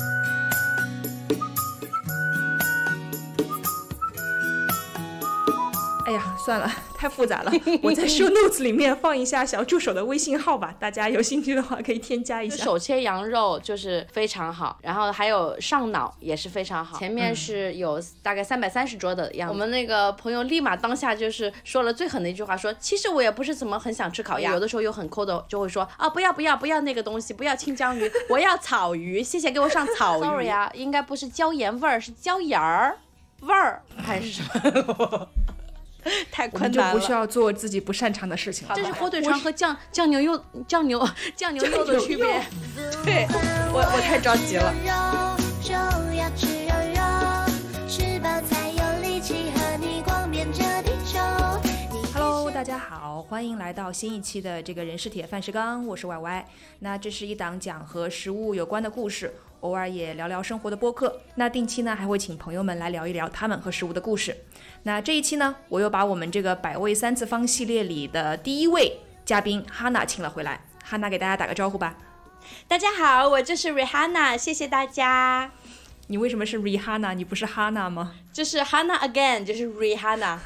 哎 算了，太复杂了。我在 show notes 里面放一下小助手的微信号吧，大家有兴趣的话可以添加一下。手切羊肉就是非常好，然后还有上脑也是非常好。前面是有大概三百三十桌的样子。我们那个朋友立马当下就是说了最狠的一句话，说其实我也不是怎么很想吃烤鸭，有的时候又很抠的就会说啊不要不要不要那个东西，不要清江鱼，我要草鱼，谢谢给我上草鱼。Sorry 啊，应该不是椒盐味儿，是椒盐儿味儿还是什么？太困难了，就不需要做自己不擅长的事情了。这是火腿肠和酱酱牛肉酱牛酱牛肉的区别。对，我我太着急了。Hello，大家好，欢迎来到新一期的这个人是铁饭是钢，我是 Y Y。那这是一档讲和食物有关的故事。偶尔也聊聊生活的播客，那定期呢还会请朋友们来聊一聊他们和食物的故事。那这一期呢，我又把我们这个百味三次方系列里的第一位嘉宾哈娜请了回来。哈娜给大家打个招呼吧。大家好，我就是 Rihanna，谢谢大家。你为什么是 Rihanna？你不是哈娜吗？就是 Hanna again，就是 Rihanna。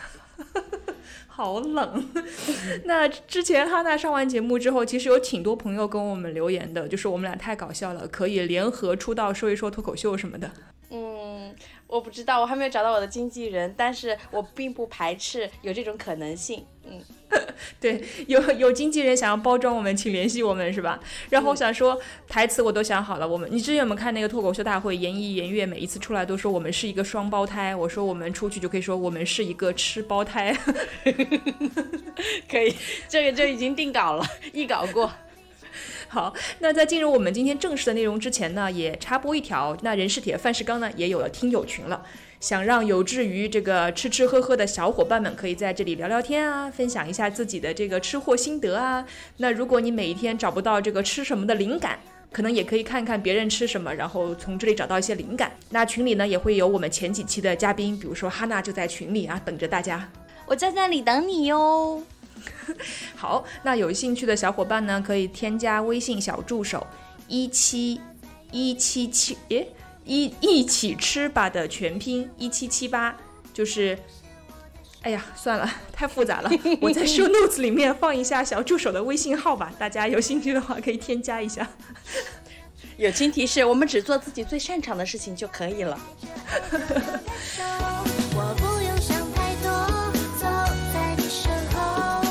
好冷。那之前哈娜上完节目之后，其实有挺多朋友跟我们留言的，就是我们俩太搞笑了，可以联合出道说一说脱口秀什么的。嗯。我不知道，我还没有找到我的经纪人，但是我并不排斥有这种可能性。嗯，对，有有经纪人想要包装我们，请联系我们，是吧？然后我想说台词我都想好了，我们你之前有没有看那个脱口秀大会？严一严月每一次出来都说我们是一个双胞胎，我说我们出去就可以说我们是一个吃胞胎。可以，这个就已经定稿了，一稿过。好，那在进入我们今天正式的内容之前呢，也插播一条，那人是铁，饭是钢呢，也有了听友群了，想让有志于这个吃吃喝喝的小伙伴们可以在这里聊聊天啊，分享一下自己的这个吃货心得啊。那如果你每一天找不到这个吃什么的灵感，可能也可以看看别人吃什么，然后从这里找到一些灵感。那群里呢也会有我们前几期的嘉宾，比如说哈娜就在群里啊，等着大家。我在那里等你哟。好，那有兴趣的小伙伴呢，可以添加微信小助手一七一七七，诶，一一起吃吧的全拼一七七八，就是，哎呀，算了，太复杂了，我在 show notes 里面放一下小助手的微信号吧，大家有兴趣的话可以添加一下。友情提示：我们只做自己最擅长的事情就可以了。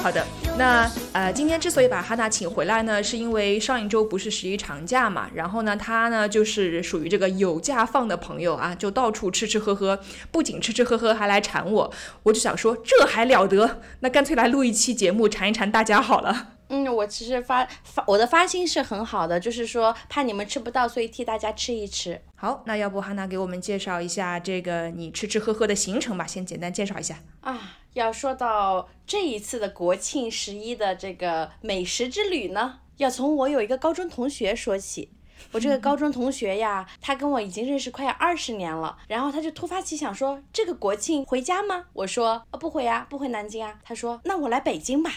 好的，那呃，今天之所以把哈娜请回来呢，是因为上一周不是十一长假嘛，然后呢，她呢就是属于这个有假放的朋友啊，就到处吃吃喝喝，不仅吃吃喝喝，还来馋我，我就想说这还了得，那干脆来录一期节目馋一馋大家好了。嗯，我其实发发我的发心是很好的，就是说怕你们吃不到，所以替大家吃一吃。好，那要不哈娜给我们介绍一下这个你吃吃喝喝的行程吧，先简单介绍一下啊。要说到这一次的国庆十一的这个美食之旅呢，要从我有一个高中同学说起。我这个高中同学呀，他跟我已经认识快要二十年了，然后他就突发奇想说，这个国庆回家吗？我说，呃，不回呀，不回南京啊。他说，那我来北京吧。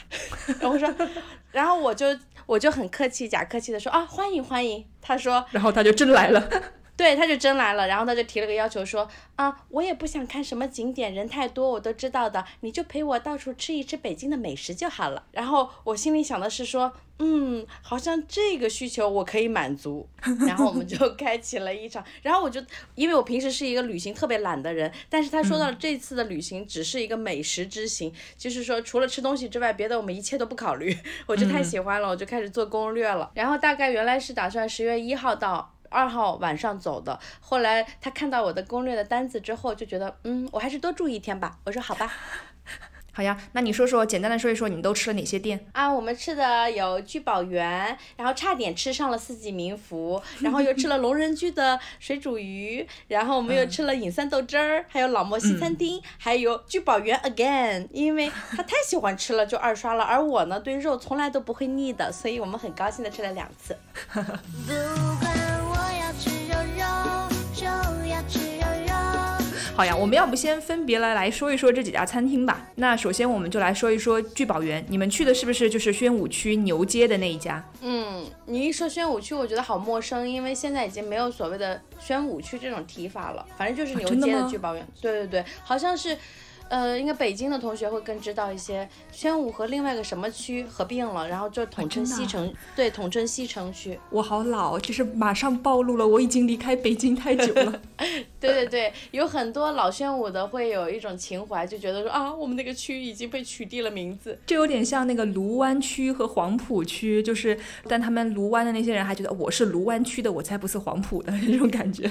然后说，然后我就我就很客气假客气的说，啊，欢迎欢迎。他说，然后他就真来了。对，他就真来了，然后他就提了个要求，说啊，我也不想看什么景点，人太多，我都知道的，你就陪我到处吃一吃北京的美食就好了。然后我心里想的是说，嗯，好像这个需求我可以满足。然后我们就 开启了一场，然后我就因为我平时是一个旅行特别懒的人，但是他说到这次的旅行只是一个美食之行，就是说除了吃东西之外，别的我们一切都不考虑，我就太喜欢了，我就开始做攻略了。然后大概原来是打算十月一号到。二号晚上走的，后来他看到我的攻略的单子之后，就觉得，嗯，我还是多住一天吧。我说好吧。好呀，那你说说，简单的说一说，你们都吃了哪些店啊？我们吃的有聚宝园，然后差点吃上了四季民福，然后又吃了龙人居的水煮鱼，然后我们又吃了隐三豆汁儿，还有老莫西餐厅，还有聚宝园 again，因为他太喜欢吃了，就二刷了。而我呢，对肉从来都不会腻的，所以我们很高兴的吃了两次。好呀，我们要不先分别来来说一说这几家餐厅吧。那首先我们就来说一说聚宝园，你们去的是不是就是宣武区牛街的那一家？嗯，你一说宣武区，我觉得好陌生，因为现在已经没有所谓的宣武区这种提法了，反正就是牛街的聚宝园。对对对，好像是。呃，应该北京的同学会更知道一些。宣武和另外一个什么区合并了，然后就统称西城，对，统称西城区。我好老，就是马上暴露了，我已经离开北京太久了。对对对，有很多老宣武的会有一种情怀，就觉得说啊，我们那个区已经被取缔了名字。这有点像那个卢湾区和黄浦区，就是但他们卢湾的那些人还觉得我是卢湾区的，我才不是黄浦的 那种感觉。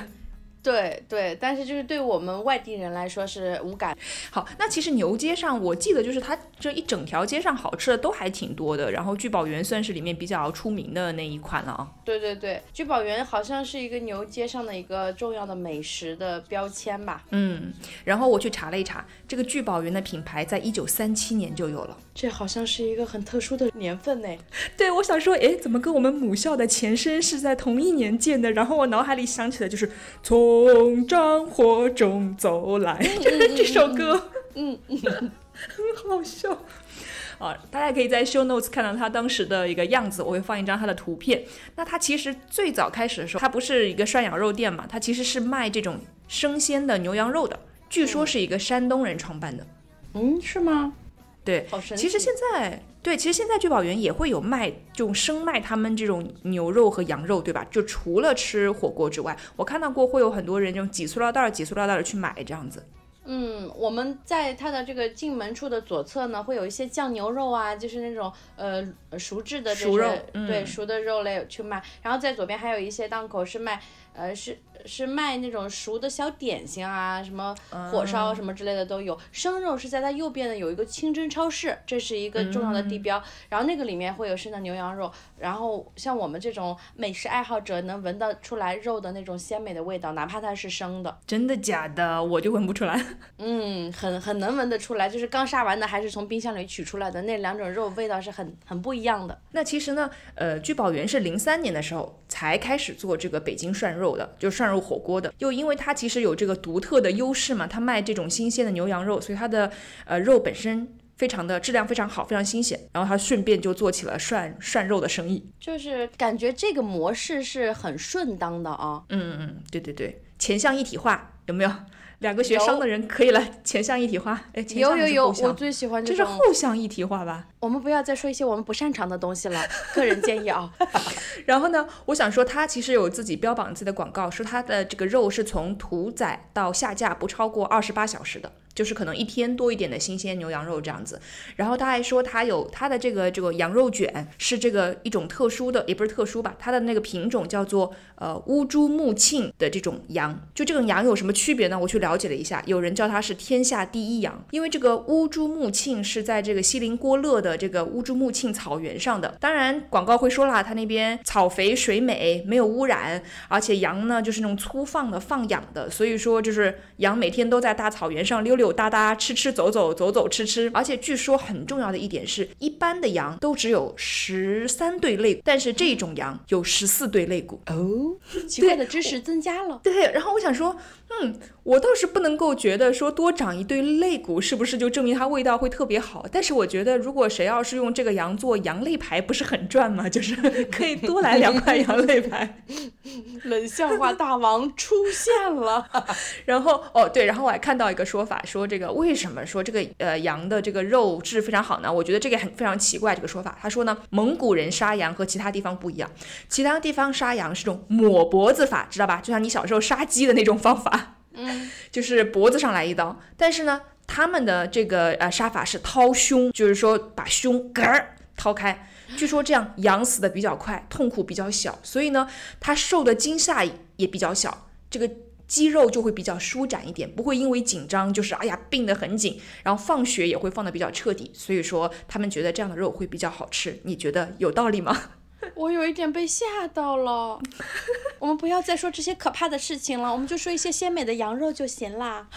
对对，但是就是对我们外地人来说是无感。好，那其实牛街上，我记得就是它这一整条街上好吃的都还挺多的，然后聚宝园算是里面比较出名的那一款了啊。对对对，聚宝园好像是一个牛街上的一个重要的美食的标签吧。嗯，然后我去查了一查，这个聚宝园的品牌在一九三七年就有了，这好像是一个很特殊的年份呢。对，我想说，哎，怎么跟我们母校的前身是在同一年建的？然后我脑海里想起的就是从。从战火中走来，这首歌，嗯嗯，很 好笑啊！大家可以在 show notes 看到他当时的一个样子，我会放一张他的图片。那他其实最早开始的时候，他不是一个涮羊肉店嘛，他其实是卖这种生鲜的牛羊肉的。据说是一个山东人创办的，嗯，是吗？对，其实现在对，其实现在聚宝源也会有卖，就生卖他们这种牛肉和羊肉，对吧？就除了吃火锅之外，我看到过会有很多人用挤塑料袋、挤塑料袋的去买这样子。嗯，我们在它的这个进门处的左侧呢，会有一些酱牛肉啊，就是那种呃熟制的熟肉，对，熟的肉类去卖。然后在左边还有一些档口是卖，呃是。是卖那种熟的小点心啊，什么火烧什么之类的都有。生肉是在它右边的有一个清真超市，这是一个重要的地标。然后那个里面会有生的牛羊肉。然后像我们这种美食爱好者能闻得出来肉的那种鲜美的味道，哪怕它是生的。真的假的？我就闻不出来。嗯，很很能闻得出来，就是刚杀完的还是从冰箱里取出来的那两种肉味道是很很不一样的。那其实呢，呃，聚宝源是零三年的时候才开始做这个北京涮肉的，就涮肉。火锅的，又因为它其实有这个独特的优势嘛，它卖这种新鲜的牛羊肉，所以它的呃肉本身非常的质量非常好，非常新鲜。然后它顺便就做起了涮涮肉的生意，就是感觉这个模式是很顺当的啊。嗯嗯嗯，对对对，前向一体化有没有？两个学商的人可以来前向一体化，哎，前向有有有，我最喜欢这是后向一体化吧？我们不要再说一些我们不擅长的东西了，个人建议啊。然后呢，我想说，他其实有自己标榜自己的广告，说他的这个肉是从屠宰到下架不超过二十八小时的。就是可能一天多一点的新鲜牛羊肉这样子，然后他还说他有他的这个这个羊肉卷是这个一种特殊的，也不是特殊吧，它的那个品种叫做呃乌珠穆沁的这种羊，就这种羊有什么区别呢？我去了解了一下，有人叫它是天下第一羊，因为这个乌珠穆沁是在这个锡林郭勒的这个乌珠穆沁草原上的，当然广告会说了，它那边草肥水美，没有污染，而且羊呢就是那种粗放的放养的，所以说就是羊每天都在大草原上溜溜。哒哒吃吃走走走走吃吃，而且据说很重要的一点是，一般的羊都只有十三对肋骨，但是这种羊有十四对肋骨哦。奇怪的知识增加了。对，然后我想说，嗯，我倒是不能够觉得说多长一对肋骨是不是就证明它味道会特别好，但是我觉得如果谁要是用这个羊做羊肋排，不是很赚吗？就是 可以多来两块羊肋排。冷笑话大王出现了。然后哦对，然后我还看到一个说法说。说这个为什么说这个呃羊的这个肉质非常好呢？我觉得这个很非常奇怪这个说法。他说呢，蒙古人杀羊和其他地方不一样，其他地方杀羊是种抹脖子法，知道吧？就像你小时候杀鸡的那种方法，就是脖子上来一刀。但是呢，他们的这个呃杀法是掏胸，就是说把胸嗝儿掏开。据说这样羊死的比较快，痛苦比较小，所以呢，他受的惊吓也比较小。这个。肌肉就会比较舒展一点，不会因为紧张就是哎呀并得很紧，然后放血也会放得比较彻底，所以说他们觉得这样的肉会比较好吃，你觉得有道理吗？我有一点被吓到了。我们不要再说这些可怕的事情了，我们就说一些鲜美的羊肉就行啦。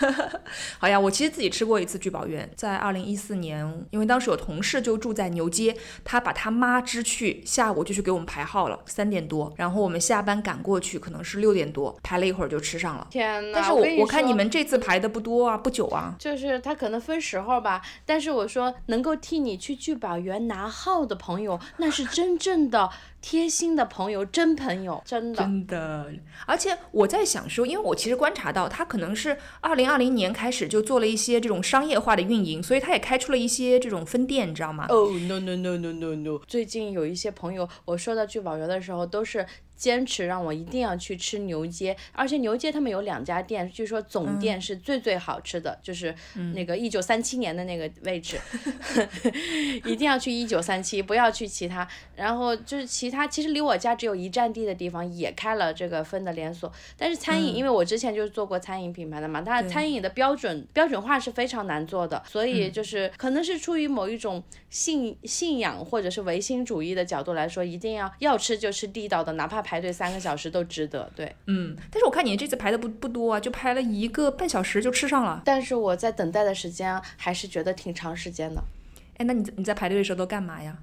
好呀，我其实自己吃过一次聚宝源，在二零一四年，因为当时有同事就住在牛街，他把他妈支去，下午就去给我们排号了，三点多，然后我们下班赶过去，可能是六点多，排了一会儿就吃上了。天哪！但是我我看你们这次排的不多啊，不久啊。就是他可能分时候吧，但是我说能够替你去聚宝源拿号的朋友，那是真正的贴心的朋友，真朋友，真的。真的，而且我在想说，因为我其实观察到，他可能是二零二零年开始就做了一些这种商业化的运营，所以他也开出了一些这种分店，你知道吗？哦、no no no no no no！最近有一些朋友，我说到聚宝园的时候，都是坚持让我一定要去吃牛街，而且牛街他们有两家店，据说总店是最最好吃的，就是那个一九三七年的那个位置，一定要去一九三七，不要去其他。然后就是其他，其实离我家只有一站地的地方也开了这个分的连锁，但是餐饮，因为我之前就是做过餐饮品牌的嘛，它餐饮的标准标准化是非常难做的，所以就是可能是出于某一种信信仰或者是唯心主义的角度来说，一定要要吃就吃地道的，哪怕排队三个小时都值得。对，嗯，但是我看你这次排的不不多啊，就排了一个半小时就吃上了。但是我在等待的时间还是觉得挺长时间的。哎，那你你在排队的时候都干嘛呀？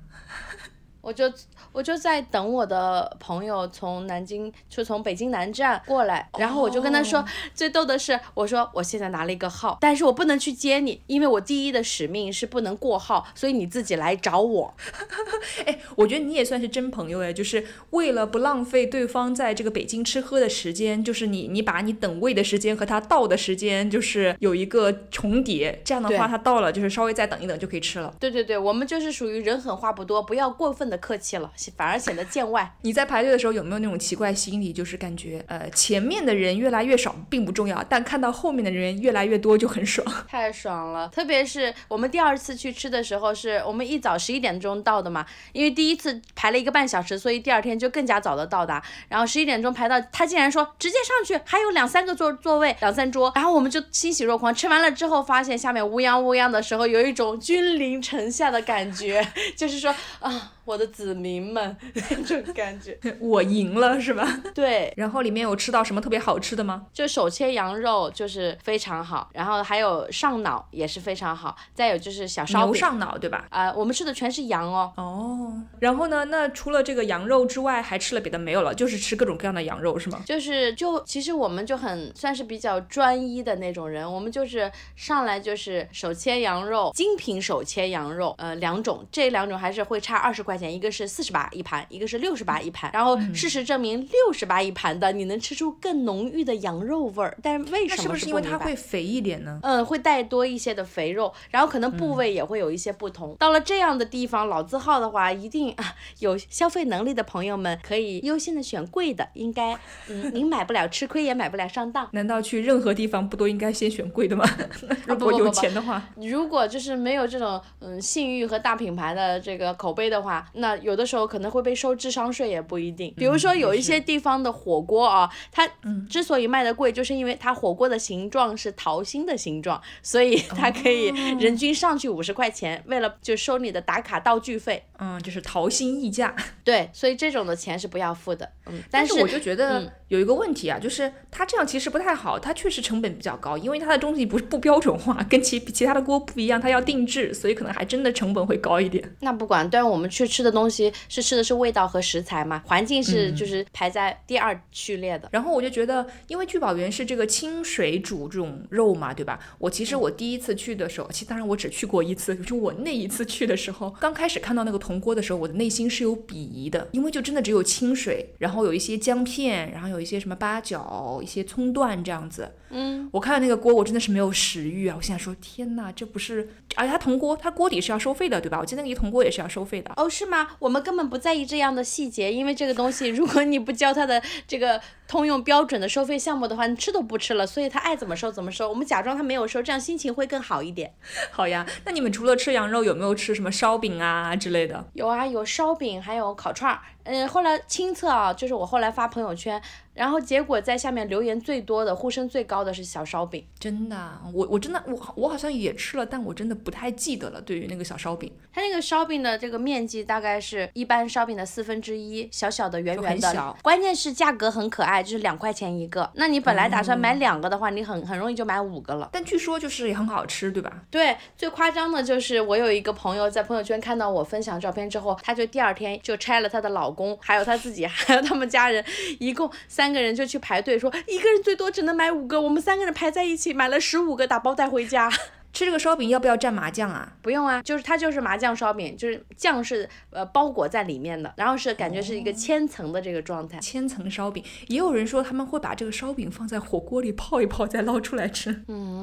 我就我就在等我的朋友从南京，就从北京南站过来，然后我就跟他说，最逗的是，我说我现在拿了一个号，但是我不能去接你，因为我第一的使命是不能过号，所以你自己来找我。哎，我觉得你也算是真朋友哎，就是为了不浪费对方在这个北京吃喝的时间，就是你你把你等位的时间和他到的时间就是有一个重叠，这样的话他到了就是稍微再等一等就可以吃了。对对对，我们就是属于人狠话不多，不要过分的客气了，反而显得见外。你在排队的时候有没有那种奇怪心理，就是感觉呃前面的人越来越少并不重要，但看到后面的人越来越多就很爽。太爽了，特别是我们第二次去吃的时候，是我们一早十一点钟到的嘛，因为第一次排了一个半小时，所以第二天就更加早的到达。然后十一点钟排到，他竟然说直接上去，还有两三个座座位，两三桌。然后我们就欣喜若狂，吃完了之后发现下面乌泱乌泱的时候，有一种君临城下的感觉，就是说啊。我的子民们 那种感觉，我赢了是吧？对。然后里面有吃到什么特别好吃的吗？就手切羊肉就是非常好，然后还有上脑也是非常好，再有就是小烧饼。牛上脑对吧？啊、我们吃的全是羊哦。哦。然后呢？那除了这个羊肉之外，还吃了别的没有了？就是吃各种各样的羊肉是吗？就是就其实我们就很算是比较专一的那种人，我们就是上来就是手切羊肉，精品手切羊肉，呃两种，这两种还是会差二十块钱，一个是四十八一盘，一个是六十八一盘。然后事实证明，六十八一盘的你能吃出更浓郁的羊肉味儿，但是为什么那是不是因为它会肥一点呢？嗯，会带多一些的肥肉，然后可能部位也会有一些不同。到了这样的地方，老字号的话，一定啊有消费能力的朋友们可以优先的选贵的，应该嗯，您买不了吃亏，也买不了上当。难道去任何地方不都应该先选贵的吗？如果有不不不钱的话，如果就是没有这种嗯信誉和大品牌的这个口碑的话，那有的时候可能会被收智商税，也不一定。比如说有一些地方的火锅啊，它之所以卖的贵，就是因为它火锅的形状是桃心的形状，所以它可以人均上去五十块钱，为了就收你的打卡道具费。嗯，就是桃心溢价。对，所以这种的钱是不要付的。嗯，是但是我就觉嗯得有一个问题啊，就是它这样其实不太好，它确实成本比较高，因为它的东西不是不标准化，跟其其他的锅不一样，它要定制，所以可能还真的成本会高一点。那不管，但我们去吃的东西是吃的是味道和食材嘛，环境是就是排在第二序列的。然后我就觉得，因为聚宝源是这个清水煮这种肉嘛，对吧？我其实我第一次去的时候，其实当然我只去过一次，就我那一次去的时候，刚开始看到那个铜锅的时候，我的内心是有鄙夷的，因为就真的只有清水，然后有一些姜片，然后有一些什么八角、一些葱段这样子。嗯，我看到那个锅，我真的是没有食欲啊！我现在说，天哪，这不是，而且它铜锅，它锅底是要收费的，对吧？我记得那个一铜锅也是要收费的。哦，是吗？我们根本不在意这样的细节，因为这个东西，如果你不交它的这个通用标准的收费项目的话，你吃都不吃了，所以他爱怎么收怎么收，我们假装他没有收，这样心情会更好一点。好呀，那你们除了吃羊肉，有没有吃什么烧饼啊之类的？有啊，有烧饼，还有烤串儿。嗯，后来亲测啊，就是我后来发朋友圈，然后结果在下面留言最多的、呼声最高的是小烧饼。真的，我我真的我我好像也吃了，但我真的不太记得了。对于那个小烧饼，它那个烧饼的这个面积大概是一般烧饼的四分之一，小小的、圆圆的。关键是价格很可爱，就是两块钱一个。那你本来打算买两个的话，你很很容易就买五个了。但据说就是也很好吃，对吧？对，最夸张的就是我有一个朋友在朋友圈看到我分享照片之后，他就第二天就拆了他的老公，还有他自己。还有他们家人，一共三个人就去排队，说一个人最多只能买五个，我们三个人排在一起买了十五个，打包带回家。吃这个烧饼要不要蘸麻酱啊？不用啊，就是它就是麻酱烧饼，就是酱是呃包裹在里面的，然后是感觉是一个千层的这个状态。千层烧饼，也有人说他们会把这个烧饼放在火锅里泡一泡再捞出来吃。嗯。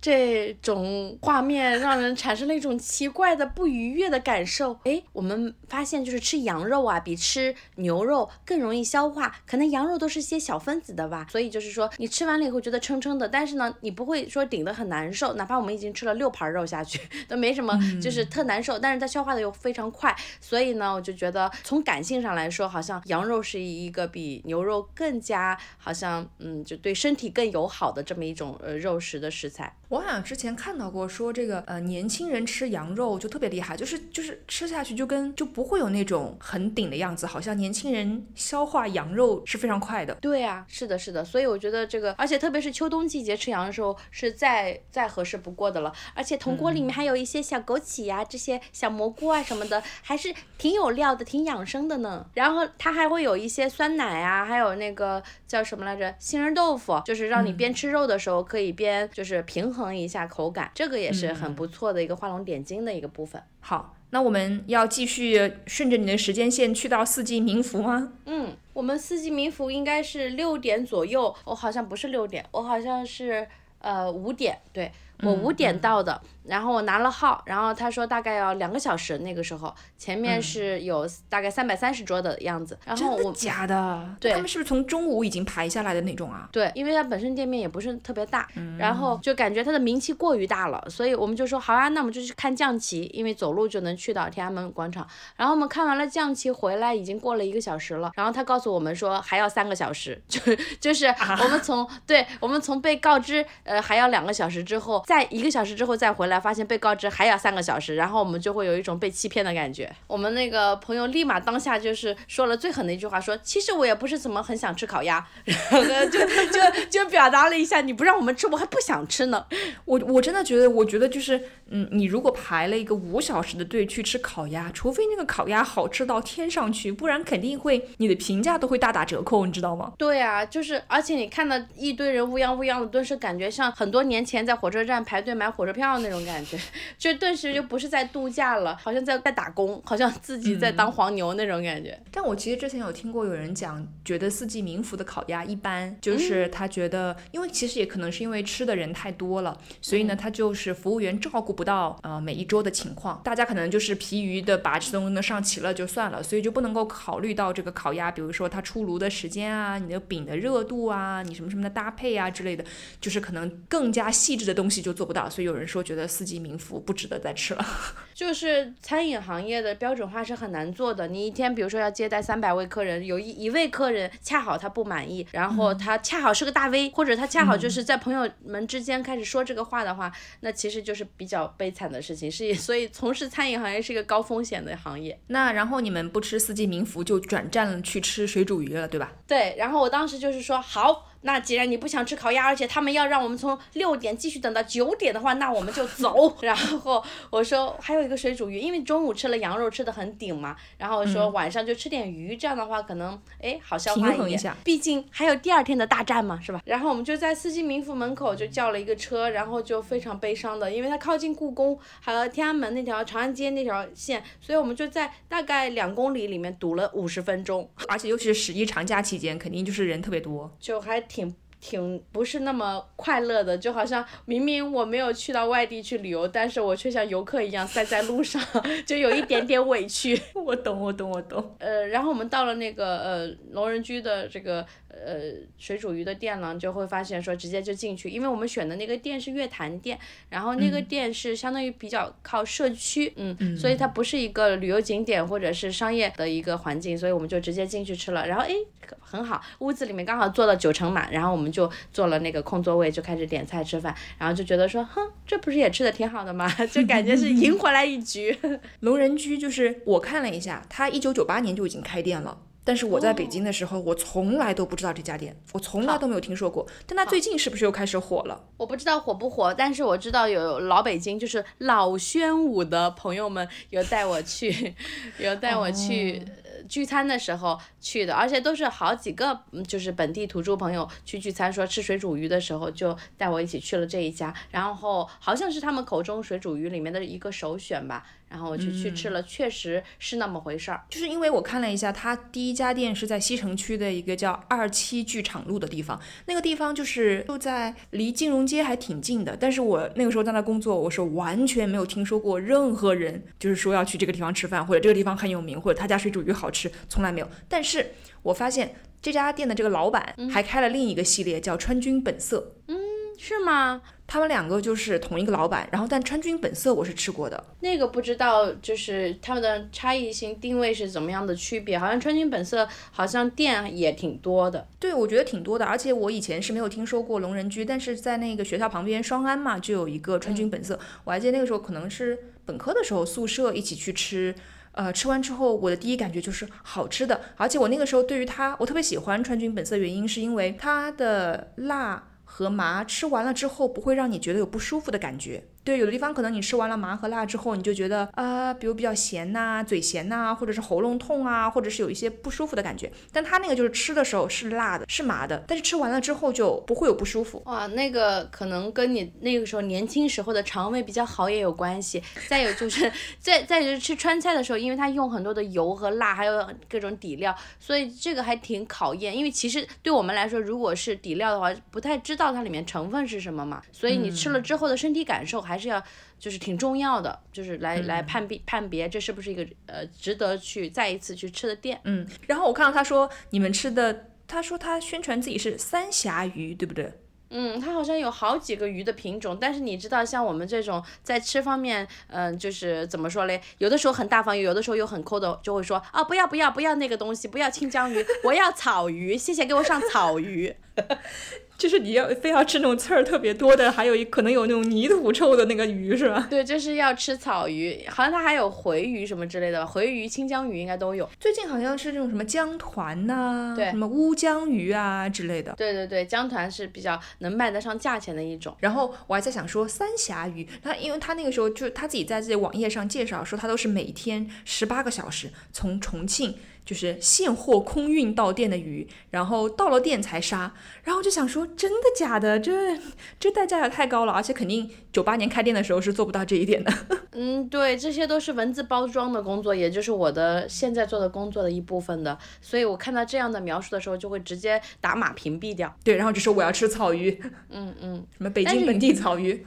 这种画面让人产生了一种奇怪的不愉悦的感受。哎，我们发现就是吃羊肉啊，比吃牛肉更容易消化。可能羊肉都是些小分子的吧，所以就是说你吃完了以后觉得撑撑的，但是呢，你不会说顶得很难受。哪怕我们已经吃了六盘肉下去，都没什么，就是特难受。但是它消化的又非常快，所以呢，我就觉得从感性上来说，好像羊肉是一个比牛肉更加好像嗯，就对身体更友好的这么一种呃肉食的食材。我好像之前看到过，说这个呃年轻人吃羊肉就特别厉害，就是就是吃下去就跟就不会有那种很顶的样子，好像年轻人消化羊肉是非常快的。对啊，是的，是的，所以我觉得这个，而且特别是秋冬季节吃羊的时候是再再合适不过的了。而且铜锅里面还有一些小枸杞呀，这些小蘑菇啊什么的，还是挺有料的，挺养生的呢。然后它还会有一些酸奶啊，还有那个叫什么来着，杏仁豆腐，就是让你边吃肉的时候可以边就是平衡。衡一下口感，这个也是很不错的一个画龙点睛的一个部分。好，那我们要继续顺着你的时间线去到四季民福吗？嗯，我们四季民福应该是六点左右，我好像不是六点，我好像是呃五点，对我五点到的。然后我拿了号，然后他说大概要两个小时，那个时候前面是有大概三百三十桌的样子。真的假的？对，他们是不是从中午已经排下来的那种啊？对，因为它本身店面也不是特别大，然后就感觉它的名气过于大了，所以我们就说好啊，那我们就去看象棋，因为走路就能去到天安门广场。然后我们看完了象棋回来，已经过了一个小时了。然后他告诉我们说还要三个小时，就就是我们从对我们从被告知呃还要两个小时之后，再一个小时之后再回来。发现被告知还要三个小时，然后我们就会有一种被欺骗的感觉。我们那个朋友立马当下就是说了最狠的一句话，说其实我也不是怎么很想吃烤鸭，然后呢就 就就表达了一下你不让我们吃，我还不想吃呢。我我真的觉得，我觉得就是，嗯，你如果排了一个五小时的队去吃烤鸭，除非那个烤鸭好吃到天上去，不然肯定会你的评价都会大打折扣，你知道吗？对啊，就是而且你看到一堆人乌泱乌泱的，顿时感觉像很多年前在火车站排队买火车票那种。感觉就顿时就不是在度假了，好像在在打工，好像自己在当黄牛那种感觉。但我其实之前有听过有人讲，觉得四季民福的烤鸭一般，就是他觉得，因为其实也可能是因为吃的人太多了，所以呢，他就是服务员照顾不到呃每一桌的情况，大家可能就是疲于的把吃东西上齐了就算了，所以就不能够考虑到这个烤鸭，比如说它出炉的时间啊，你的饼的热度啊，你什么什么的搭配啊之类的，就是可能更加细致的东西就做不到，所以有人说觉得。四季民福不值得再吃了，就是餐饮行业的标准化是很难做的。你一天比如说要接待三百位客人，有一一位客人恰好他不满意，然后他恰好是个大 V，或者他恰好就是在朋友们之间开始说这个话的话，那其实就是比较悲惨的事情。是，所以从事餐饮行业是一个高风险的行业。那然后你们不吃四季民福，就转战去吃水煮鱼了，对吧？对，然后我当时就是说好。那既然你不想吃烤鸭，而且他们要让我们从六点继续等到九点的话，那我们就走。然后我说还有一个水煮鱼，因为中午吃了羊肉吃的很顶嘛，然后说晚上就吃点鱼，这样的话可能哎好消化一点。毕竟还有第二天的大战嘛，是吧？然后我们就在四季民福门口就叫了一个车，然后就非常悲伤的，因为它靠近故宫还有天安门那条长安街那条线，所以我们就在大概两公里里面堵了五十分钟。而且尤其是十一长假期间，肯定就是人特别多，就还。挺挺不是那么快乐的，就好像明明我没有去到外地去旅游，但是我却像游客一样塞在路上，就有一点点委屈。我懂，我懂，我懂。呃，然后我们到了那个呃龙人居的这个。呃水煮鱼的店呢，就会发现说直接就进去，因为我们选的那个店是月坛店，然后那个店是相当于比较靠社区，嗯，所以它不是一个旅游景点或者是商业的一个环境，所以我们就直接进去吃了，然后诶很好，屋子里面刚好坐了九成满，然后我们就坐了那个空座位就开始点菜吃饭，然后就觉得说，哼，这不是也吃的挺好的吗？就感觉是赢回来一局。龙人居就是我看了一下，它一九九八年就已经开店了。但是我在北京的时候，我从来都不知道这家店，我从来都没有听说过。但它最近是不是又开始火了？我不知道火不火，但是我知道有老北京，就是老宣武的朋友们有带我去，有带我去聚餐的时候去的，而且都是好几个，就是本地土著朋友去聚餐，说吃水煮鱼的时候就带我一起去了这一家，然后好像是他们口中水煮鱼里面的一个首选吧。然后我就去吃了，确实是那么回事儿。就是因为我看了一下，它第一家店是在西城区的一个叫二七剧场路的地方，那个地方就是就在离金融街还挺近的。但是我那个时候在那工作，我是完全没有听说过任何人就是说要去这个地方吃饭，或者这个地方很有名，或者他家水煮鱼好吃，从来没有。但是我发现这家店的这个老板还开了另一个系列，叫川军本色。嗯，是吗？他们两个就是同一个老板，然后但川军本色我是吃过的，那个不知道就是他们的差异性定位是怎么样的区别？好像川军本色好像店也挺多的。对，我觉得挺多的，而且我以前是没有听说过龙人居，但是在那个学校旁边双安嘛，就有一个川军本色。我还记得那个时候可能是本科的时候，宿舍一起去吃，呃，吃完之后我的第一感觉就是好吃的，而且我那个时候对于它，我特别喜欢川军本色，原因是因为它的辣和麻吃完了之后不会让你觉得有不舒服的感觉。对，有的地方可能你吃完了麻和辣之后，你就觉得啊，比如比较咸呐，嘴咸呐，或者是喉咙痛啊，或者是有一些不舒服的感觉。但它那个就是吃的时候是辣的，是麻的，但是吃完了之后就不会有不舒服。哇，那个可能跟你那个时候年轻时候的肠胃比较好也有关系。再有就是，再再就是吃川菜的时候，因为它用很多的油和辣，还有各种底料，所以这个还挺考验。因为其实对我们来说，如果是底料的话，不太知道它里面成分是什么嘛，所以你吃了之后的身体感受还是要就是挺重要的，就是来来判别判别这是不是一个呃值得去再一次去吃的店。嗯，然后我看到他说你们吃的，他说他宣传自己是三峡鱼，对不对？嗯，它好像有好几个鱼的品种，但是你知道像我们这种在吃方面，嗯，就是怎么说嘞？有的时候很大方，有的时候又很抠的，就会说啊不要不要不要那个东西，不要清江鱼，我要草鱼，谢谢给我上草鱼。就是你要非要吃那种刺儿特别多的，还有一可能有那种泥土臭的那个鱼是吧？对，就是要吃草鱼，好像它还有回鱼什么之类的，回鱼、清江鱼应该都有。最近好像是这种什么江团呐，对，什么乌江鱼啊之类的。对对对，江团是比较能卖得上价钱的一种。然后我还在想说三峡鱼，它因为它那个时候就他自己在自己网页上介绍说，它都是每天十八个小时从重庆。就是现货空运到店的鱼，然后到了店才杀，然后就想说真的假的？这这代价也太高了，而且肯定九八年开店的时候是做不到这一点的。嗯，对，这些都是文字包装的工作，也就是我的现在做的工作的一部分的，所以我看到这样的描述的时候，就会直接打码屏蔽掉。对，然后就说我要吃草鱼，嗯嗯，什么北京本地草鱼。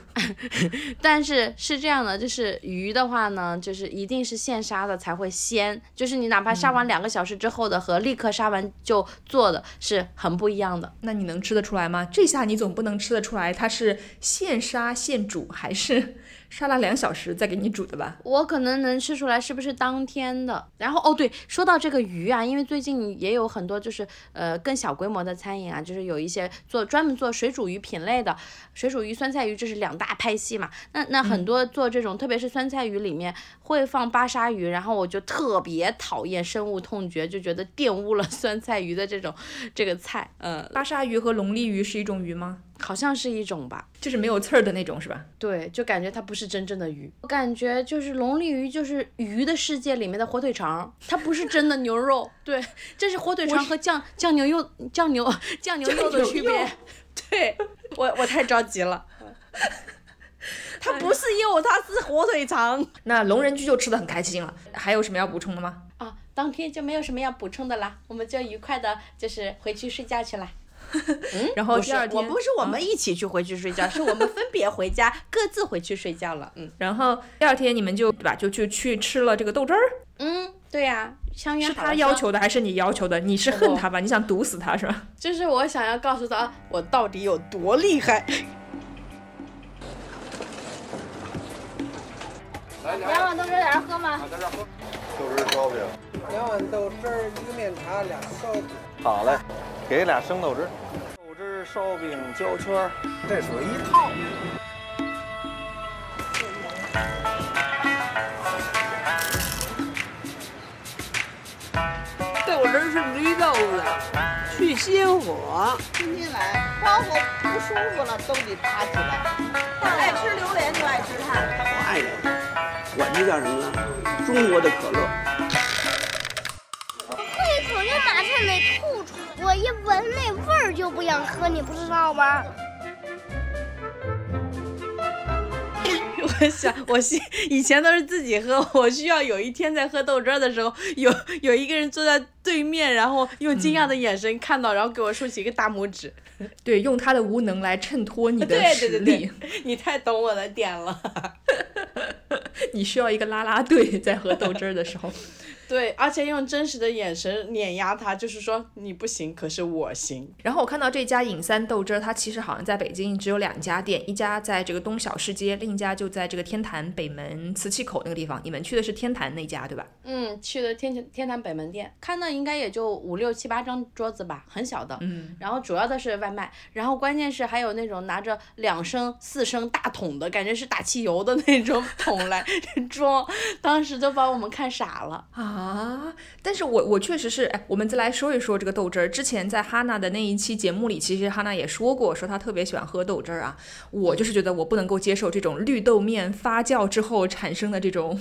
但是是这样的，就是鱼的话呢，就是一定是现杀的才会鲜，就是你哪怕杀完两个。小时之后的和立刻杀完就做的是很不一样的。那你能吃得出来吗？这下你总不能吃得出来它是现杀现煮还是？杀了两小时再给你煮的吧，我可能能吃出来是不是当天的。然后哦对，说到这个鱼啊，因为最近也有很多就是呃更小规模的餐饮啊，就是有一些做专门做水煮鱼品类的，水煮鱼、酸菜鱼这是两大派系嘛。那那很多做这种，特别是酸菜鱼里面会放巴沙鱼，然后我就特别讨厌，深恶痛绝，就觉得玷污了酸菜鱼的这种这个菜。呃，巴沙鱼和龙利鱼是一种鱼吗？好像是一种吧，就是没有刺儿的那种，是吧？对，就感觉它不是真正的鱼。我感觉就是龙利鱼，就是鱼的世界里面的火腿肠，它不是真的牛肉。对，这是火腿肠和酱酱牛肉、酱牛 酱牛肉的区别。对，我我太着急了。它不是肉，它是火腿肠。那龙人居就吃的很开心了。还有什么要补充的吗？啊，当天就没有什么要补充的啦，我们就愉快的，就是回去睡觉去了。嗯，然后第二天，我不是我们一起去回去睡觉，是我们分别回家，各自回去睡觉了。嗯，然后第二天你们就对吧，就就去吃了这个豆汁儿。嗯，对呀，相约是他要求的还是你要求的？你是恨他吧？你想毒死他是吧？就是我想要告诉他我到底有多厉害。两碗豆汁儿在这喝吗？在这喝豆汁烧饼。两碗豆汁儿，一个面茶，俩烧饼，好嘞，给俩生豆汁。豆汁、烧饼、焦圈儿。这属于一套。豆汁儿是绿豆的，去心火。今天来，光火不舒服了都得爬起来。爱吃榴莲就爱吃它。我爱人，管这叫什么呢？中国的可乐。吐出来，我一闻那味儿就不想喝，你不知道吗？我想，我希以前都是自己喝，我需要有一天在喝豆汁儿的时候，有有一个人坐在对面，然后用惊讶的眼神看到，然后给我竖起一个大拇指。对，用他的无能来衬托你的 对对实对力。对，你太懂我的点了。你需要一个啦啦队在喝豆汁儿的时候。对，而且用真实的眼神碾压他，就是说你不行，可是我行。然后我看到这家尹三豆汁儿，它其实好像在北京只有两家店，一家在这个东小市街，另一家就在这个天坛北门瓷器口那个地方。你们去的是天坛那家对吧？嗯，去的天天坛北门店，看到应该也就五六七八张桌子吧，很小的。嗯，然后主要的是外卖，然后关键是还有那种拿着两升、四升大桶的感觉是打汽油的那种桶来 装，当时都把我们看傻了。啊，但是我我确实是，哎，我们再来说一说这个豆汁儿。之前在哈娜的那一期节目里，其实哈娜也说过，说她特别喜欢喝豆汁儿啊。我就是觉得我不能够接受这种绿豆面发酵之后产生的这种，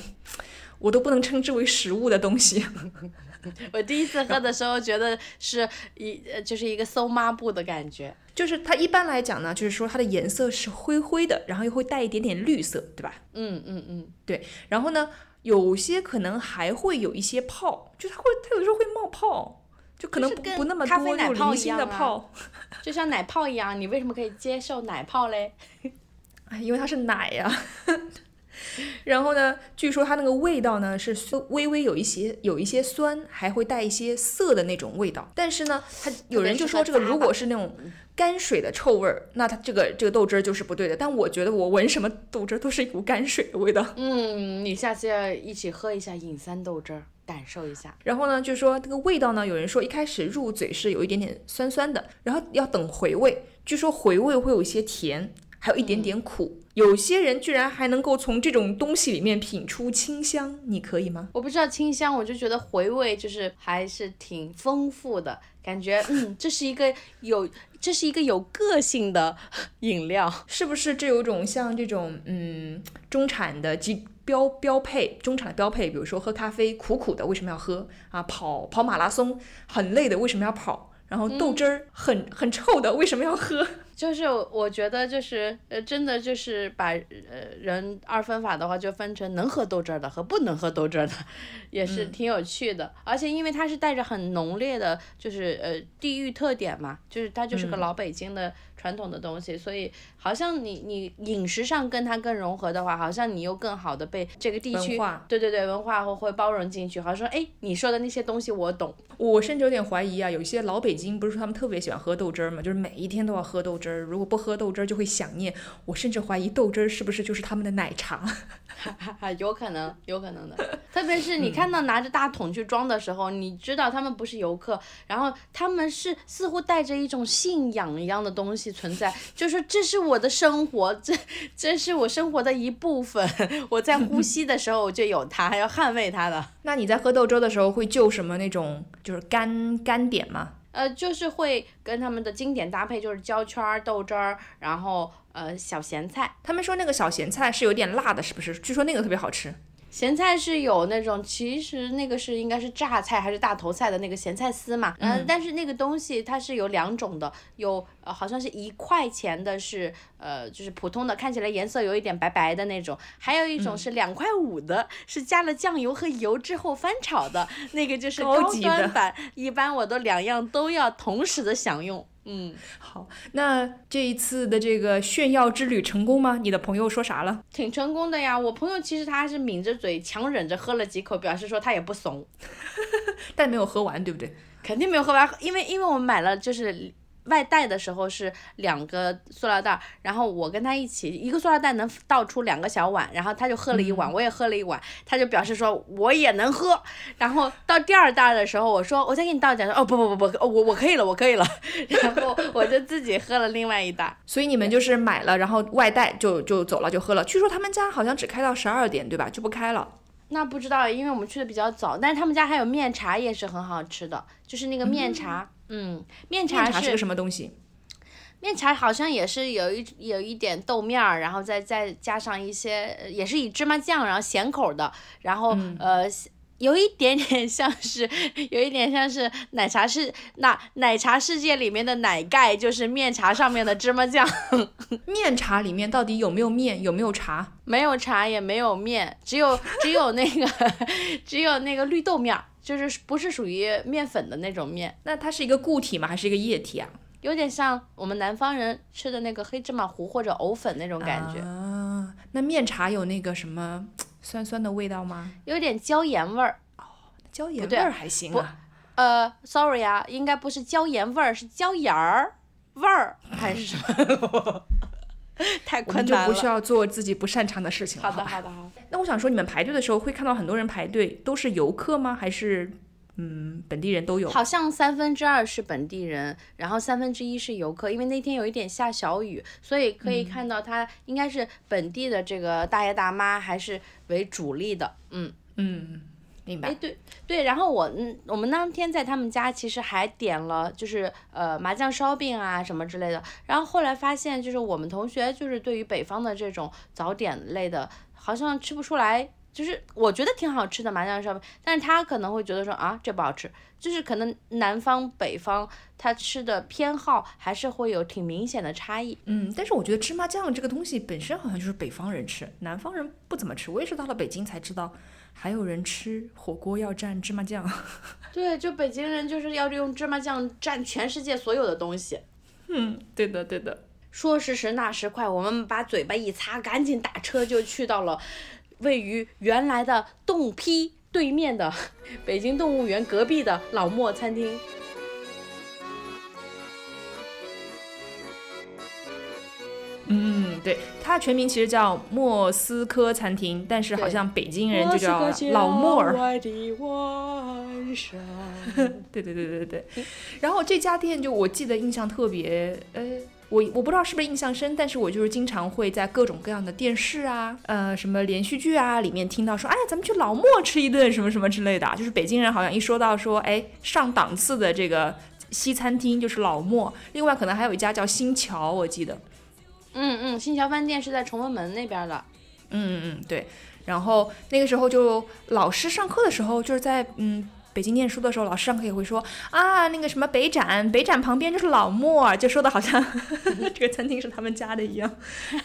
我都不能称之为食物的东西。我第一次喝的时候觉得是一呃就是一个馊抹布的感觉。就是它一般来讲呢，就是说它的颜色是灰灰的，然后又会带一点点绿色，对吧？嗯嗯嗯，对，然后呢，有些可能还会有一些泡，就它会，它有的时候会冒泡，就可能就是不不那么咖啡奶泡一零星的样啊泡。就像奶泡一样，你为什么可以接受奶泡嘞？哎，因为它是奶呀、然后呢，据说它那个味道呢是微微有一些有一些酸，还会带一些涩的那种味道。但是呢，它有人就说这个如果是那种泔水的臭味儿，那它这个这个豆汁儿就是不对的。但我觉得我闻什么豆汁儿都是一股泔水的味道。嗯，你下次要一起喝一下隐三豆汁儿，感受一下。然后呢，就说这个味道呢，有人说一开始入嘴是有一点点酸酸的，然后要等回味。据说回味会有一些甜，还有一点点苦。有些人居然还能够从这种东西里面品出清香，你可以吗？我不知道清香，我就觉得回味就是还是挺丰富的，感觉嗯，这是一个有这是一个有个性的 饮料。是不是这有种像这种嗯中产的基标标配，中产的标配，比如说喝咖啡苦苦的为什么要喝啊？跑跑马拉松很累的为什么要跑？然后豆汁儿很、很臭的为什么要喝？就是我觉得就是呃，真的就是把呃人二分法的话，就分成能喝豆汁儿的和不能喝豆汁儿的，也是挺有趣的。而且因为它是带着很浓烈的，就是呃地域特点嘛，就是它就是个老北京的传统的东西，所以好像你你饮食上跟它更融合的话，好像你又更好的被这个地区对对对文化会会包容进去，好像说哎你说的那些东西我懂。我甚至有点怀疑啊，有一些老北京不是说他们特别喜欢喝豆汁儿嘛，就是每一天都要喝豆汁儿，如果不喝豆汁儿就会想念。我甚至怀疑豆汁儿是不是就是他们的奶茶？哈哈，有可能，有可能的。特别是你看到拿着大桶去装的时候，你知道他们不是游客，然后他们是似乎带着一种信仰一样的东西存在，就是说这是我的生活，这这是我生活的一部分。我在呼吸的时候就有它，还要捍卫它的。那你在喝豆汁儿的时候会就什么那种就是干干点吗？呃，就是会跟他们的经典搭配，就是焦圈儿、豆汁儿，然后呃小咸菜。他们说那个小咸菜是有点辣的，是不是？据说那个特别好吃。咸菜是有那种，其实那个是应该是榨菜还是大头菜的那个咸菜丝嘛，嗯、但是那个东西它是有两种的，有呃好像是一块钱的是呃就是普通的，看起来颜色有一点白白的那种，还有一种是两块五的，是加了酱油和油之后翻炒的，那个就是高端版，一般我都两样都要同时的享用。嗯，好，那这一次的这个炫耀之旅成功吗？你的朋友说啥了？挺成功的呀。我朋友其实他是抿着嘴，强忍着喝了几口，表示说他也不怂，但没有喝完，对不对？肯定没有喝完，因为因为我们买了就是。外带的时候是两个塑料袋，然后我跟他一起，一个塑料袋能倒出两个小碗，然后他就喝了一碗，我也喝了一碗，他就表示说我也能喝。然后到第二袋的时候，我说我再给你倒点，说哦不不不不，我我可以了，我可以了。然后我就自己喝了另外一袋。所以你们就是买了，然后外带就就走了就喝了。据说他们家好像只开到十二点，对吧？就不开了。那不知道，因为我们去的比较早，但是他们家还有面茶也是很好吃的，就是那个面茶。嗯，面茶是个什么东西？面茶好像也是有一有一点豆面儿，然后再再加上一些，也是以芝麻酱，然后咸口的，然后、嗯、呃，有一点点像是，有一点像是奶茶世那奶茶世界里面的奶盖，就是面茶上面的芝麻酱。面茶里面到底有没有面，有没有茶？没有茶也没有面，只有只有那个 只有那个绿豆面儿。就是不是属于面粉的那种面，那它是一个固体吗？还是一个液体啊？有点像我们南方人吃的那个黑芝麻糊或者藕粉那种感觉。啊，那面茶有那个什么 酸酸的味道吗？有点椒盐味儿。哦，椒盐味儿还行啊。呃，sorry 啊，应该不是椒盐味儿，是椒盐儿味儿还是什么？太困难了，我们就不需要做自己不擅长的事情了。好的，好的，好的。那我想说，你们排队的时候会看到很多人排队，都是游客吗？还是嗯本地人都有？好像三分之二是本地人，然后三分之一是游客。因为那天有一点下小雨，所以可以看到他应该是本地的这个大爷大妈还是为主力的。嗯嗯。明白。哎，对对，然后我嗯，我们当天在他们家其实还点了，就是呃麻酱烧饼啊什么之类的。然后后来发现，就是我们同学就是对于北方的这种早点类的，好像吃不出来。就是我觉得挺好吃的麻酱烧饼，但是他可能会觉得说啊这不好吃。就是可能南方北方他吃的偏好还是会有挺明显的差异。嗯，但是我觉得芝麻酱这个东西本身好像就是北方人吃，南方人不怎么吃。我也是到了北京才知道。还有人吃火锅要蘸芝麻酱，对，就北京人就是要用芝麻酱蘸全世界所有的东西。嗯，对的，对的。说时迟，那时快，我们把嘴巴一擦，赶紧打车就去到了位于原来的洞批对面的北京动物园隔壁的老莫餐厅。嗯，对，它全名其实叫莫斯科餐厅，但是好像北京人就叫老莫儿。对对对对对。然后这家店就我记得印象特别，呃，我我不知道是不是印象深，但是我就是经常会在各种各样的电视啊，呃，什么连续剧啊里面听到说，哎，咱们去老莫吃一顿什么什么之类的。就是北京人好像一说到说，哎，上档次的这个西餐厅就是老莫，另外可能还有一家叫新桥，我记得。嗯嗯，新桥饭店是在崇文门那边的。嗯嗯嗯，对。然后那个时候就老师上课的时候，就是在嗯北京念书的时候，老师上课也会说啊，那个什么北展，北展旁边就是老莫，就说的好像 这个餐厅是他们家的一样。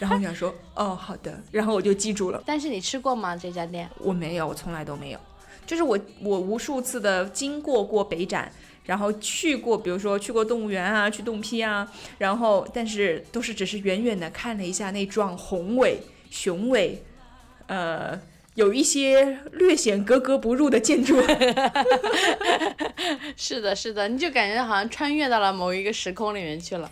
然后我想说，哦，好的，然后我就记住了。但是你吃过吗？这家店？我没有，我从来都没有。就是我我无数次的经过过北展。然后去过，比如说去过动物园啊，去洞批啊，然后但是都是只是远远的看了一下那幢宏伟雄伟，呃，有一些略显格格不入的建筑。是的，是的，你就感觉好像穿越到了某一个时空里面去了。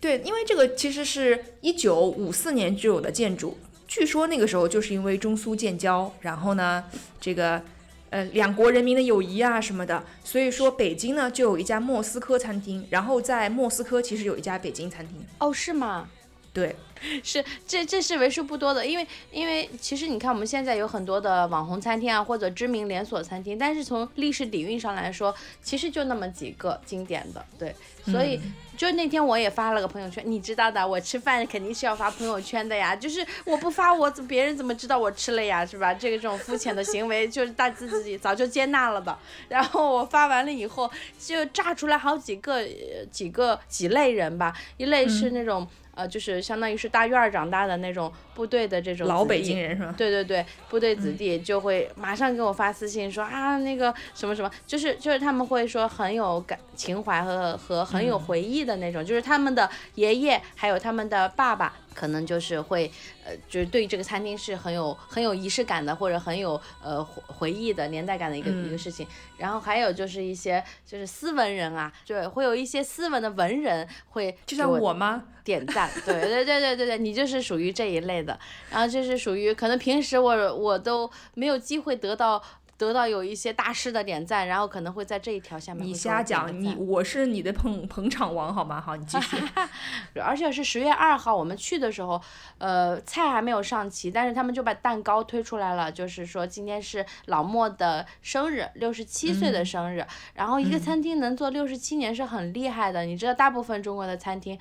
对，因为这个其实是一九五四年就有的建筑，据说那个时候就是因为中苏建交，然后呢，这个。呃，两国人民的友谊啊什么的，所以说北京呢就有一家莫斯科餐厅，然后在莫斯科其实有一家北京餐厅。哦，是吗？对，是这这是为数不多的，因为因为其实你看我们现在有很多的网红餐厅啊，或者知名连锁餐厅，但是从历史底蕴上来说，其实就那么几个经典的，对，所以。嗯就那天我也发了个朋友圈，你知道的，我吃饭肯定是要发朋友圈的呀。就是我不发，我别人怎么知道我吃了呀？是吧？这个这种肤浅的行为，就是大自自己早就接纳了吧。然后我发完了以后，就炸出来好几个几个几类人吧。一类是那种、呃，就是相当于是大院长大的那种部队的这种老北京人是吧？对对对，部队子嗯弟就会马上给我发私信说、啊，那个什么什么，就是就是他们会说很有感情怀和和很有嗯回忆的那种，就是他们的爷爷还有他们的爸爸，可能就是会呃，就是对这个餐厅是很有很有仪式感的，或者很有呃回回忆的年代感的一个、一个嗯事情。然后还有就是一些就是斯文人啊，对，会有一些斯文的文人会就像我吗？点赞，对对对对对对，你就是属于这一类的，然后这是属于可能平时我我都没有机会得到得到有一些大师的点赞，然后可能会在这一条下面你瞎讲，你我是你的捧捧场王好吗？好，你继续。而且是十月二号我们去的时候，呃，菜还没有上齐，但是他们就把蛋糕推出来了，就是说今天是老莫的生日，六十七岁的生日。然后一个餐厅能做六十七年是很厉害的，你知道大部分中国的餐厅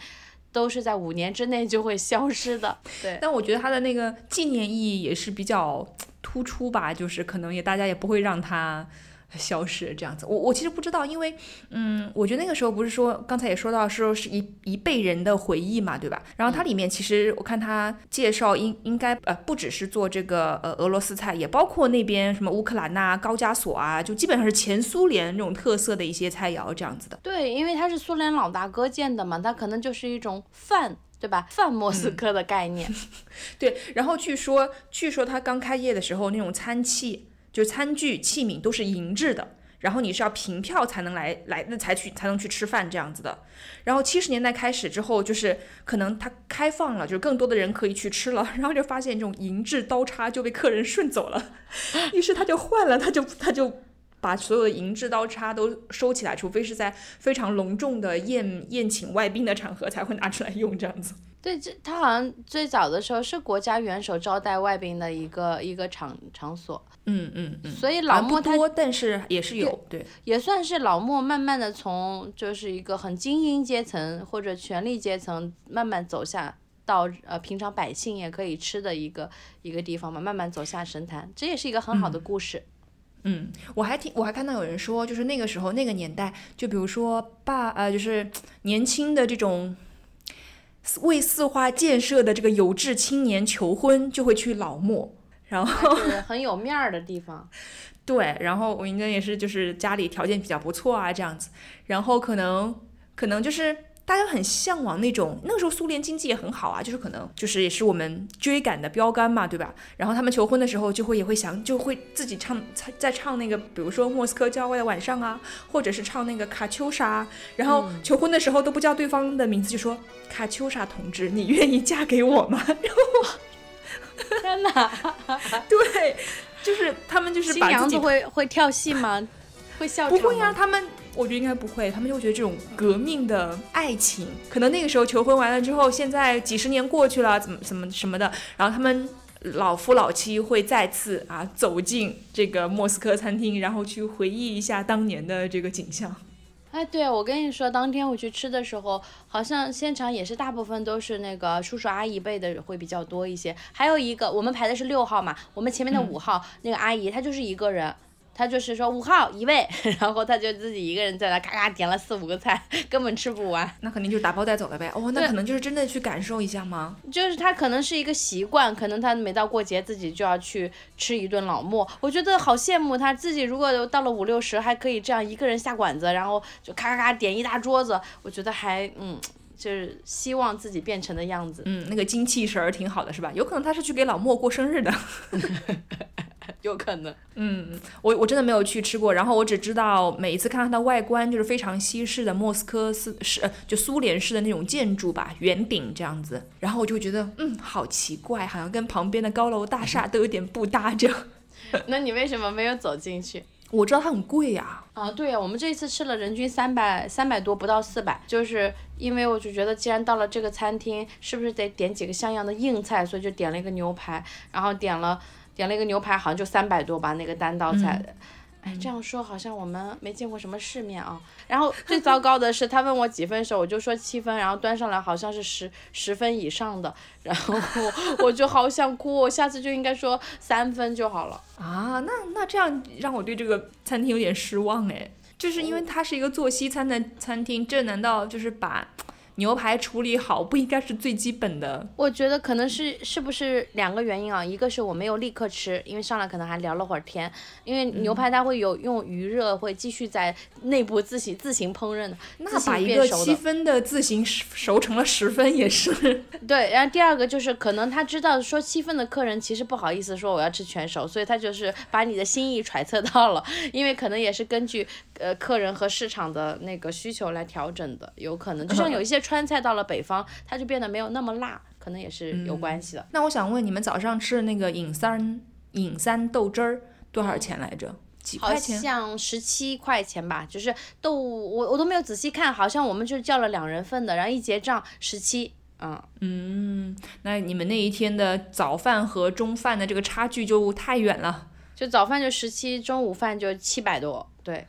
都是在五年之内就会消失的。对，但我觉得它的那个纪念意义也是比较突出吧，就是可能也大家也不会让它消失这样子。我我其实不知道，因为嗯，我觉得那个时候不是说刚才也说到说是一一辈人的回忆嘛，对吧？然后它里面其实我看他介绍应应该呃不只是做这个呃俄罗斯菜，也包括那边什么乌克兰呐、高加索啊，就基本上是前苏联那种特色的一些菜肴这样子的。对，因为他是苏联老大哥建的嘛，它可能就是一种饭，对吧？泛莫斯科的概念。对，然后据说，据说他刚开业的时候，那种餐器，就餐具器皿都是银质的，然后你是要凭票才能来来，那才去才能去吃饭这样子的。然后七十年代开始之后，就是可能它开放了，就更多的人可以去吃了，然后就发现这种银质刀叉就被客人顺走了，于是他就换了，他就他就。把所有的银质刀叉都收起来，除非是在非常隆重的宴宴请外宾的场合才会拿出来用，这样子。对，这他好像最早的时候是国家元首招待外宾的一个一个场场所，嗯嗯嗯。所以啊老莫他多，但是也是有，对。也算是老莫慢慢的从就是一个很精英阶层或者权力阶层慢慢走下。到呃平常百姓也可以吃的一个一个地方嘛，慢慢走下神坛，这也是一个很好的故事。嗯，我还听我还看到有人说，就是那个时候那个年代，就比如说爸呃，就是年轻的这种为四化建设的这个有志青年求婚，就会去老莫，然后很有面儿的地方。对，然后我应该也是就是家里条件比较不错啊这样子，然后可能可能就是大家很向往那种那个时候苏联经济也很好啊，就是可能就是也是我们追赶的标杆嘛，对吧？然后他们求婚的时候就会也会想就会自己唱在唱那个，比如说莫斯科郊外的晚上啊，或者是唱那个卡秋莎，然后求婚的时候都不叫对方的名字，就说卡秋莎同志，你愿意嫁给我吗？然 后天哪！对，就是他们就是新娘子会会跳戏吗？会笑场不会呀、吗他们我觉得应该不会，他们就觉得这种革命的爱情，可能那个时候求婚完了之后，现在几十年过去了，怎么怎么什么的，然后他们老夫老妻会再次啊走进这个莫斯科餐厅，然后去回忆一下当年的这个景象。哎，对，我跟你说，当天我去吃的时候，好像现场也是大部分都是那个叔叔阿姨辈的会比较多一些。还有一个，我们排的是六号嘛，我们前面的五号、那个阿姨，她就是一个人，她就是说五号一位，然后他就自己一个人在那咔咔点了四五个菜，根本吃不完。那肯定就是打包带走了呗。哦，那可能就是真的去感受一下吗？就是他可能是一个习惯，可能他每到过节自己就要去吃一顿老莫。我觉得好羡慕他自己，如果到了五六十还可以这样一个人下馆子，然后就咔咔咔点一大桌子，我觉得还嗯，就是希望自己变成的样子。嗯，那个精气神儿挺好的，是吧？有可能他是去给老莫过生日的。有可能。嗯，我我真的没有去吃过，然后我只知道每一次看它的外观就是非常西式的莫斯科式是呃就苏联式的那种建筑吧，圆顶这样子，然后我就会觉得嗯好奇怪，好像跟旁边的高楼大厦都有点不搭这样。那你为什么没有走进去？我知道它很贵呀、啊，对呀、我们这一次吃了人均三百三百多，不到四百，就是因为我就觉得既然到了这个餐厅，是不是得点几个像样的硬菜，所以就点了一个牛排，然后点了点了一个牛排，好像就三百多吧，那个单道菜。哎，这样说好像我们没见过什么世面啊。然后最糟糕的是，他问我几分熟，我就说七分，然后端上来好像是十十分以上的，然后我就好想哭，我下次就应该说三分就好了。啊，那那这样让我对这个餐厅有点失望哎，就是因为它是一个做西餐的餐厅，这难道就是把牛排处理好不应该是最基本的？我觉得可能是是不是两个原因啊？一个是我没有立刻吃，因为上来可能还聊了会儿天，因为牛排它会有用余热会继续在内部自行自行烹饪的，那把一个七。分的自行熟成了十分也是。对，然后第二个就是可能他知道说七分的客人其实不好意思说我要吃全熟，所以他就是把你的心意揣测到了，因为可能也是根据呃客人和市场的那个需求来调整的，有可能就像有一些川菜到了北方，它就变得没有那么辣，可能也是有关系的。那我想问你们早上吃的那个尹三尹三豆汁儿多少钱来着？几好块钱？像十七块钱吧，就是豆我我都没有仔细看，好像我们就叫了两人份的，然后一结账十七，嗯，嗯，那你们那一天的早饭和中饭的这个差距就太远了。就早饭就十七，中午饭就七百多，对。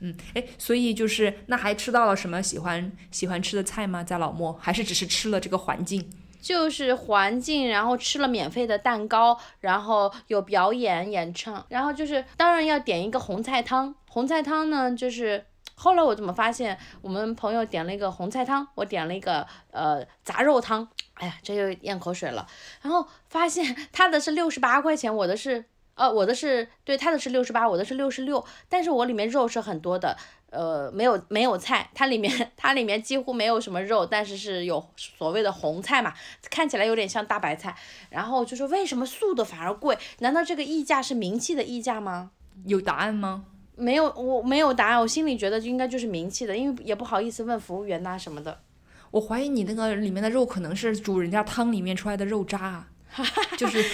嗯，哎，所以就是那还吃到了什么喜欢喜欢吃的菜吗？在老莫，还是只是吃了这个环境？就是环境，然后吃了免费的蛋糕，然后有表演演唱，然后就是当然要点一个红菜汤。红菜汤呢，就是后来我怎么发现，我们朋友点了一个红菜汤，我点了一个呃杂肉汤，哎呀，这又咽口水了。然后发现他的是六十八块钱，我的是呃我的是对他的是六十八，我的是六十六，但是我里面肉是很多的。呃，没有没有菜，它里面它里面几乎没有什么肉，但是是有所谓的红菜嘛，看起来有点像大白菜。然后就说为什么素的反而贵？难道这个溢价是名气的溢价吗？有答案吗？没有，我没有答案，我心里觉得就应该就是名气的，因为也不好意思问服务员呐、什么的。我怀疑你那个里面的肉可能是煮人家汤里面出来的肉渣啊，就是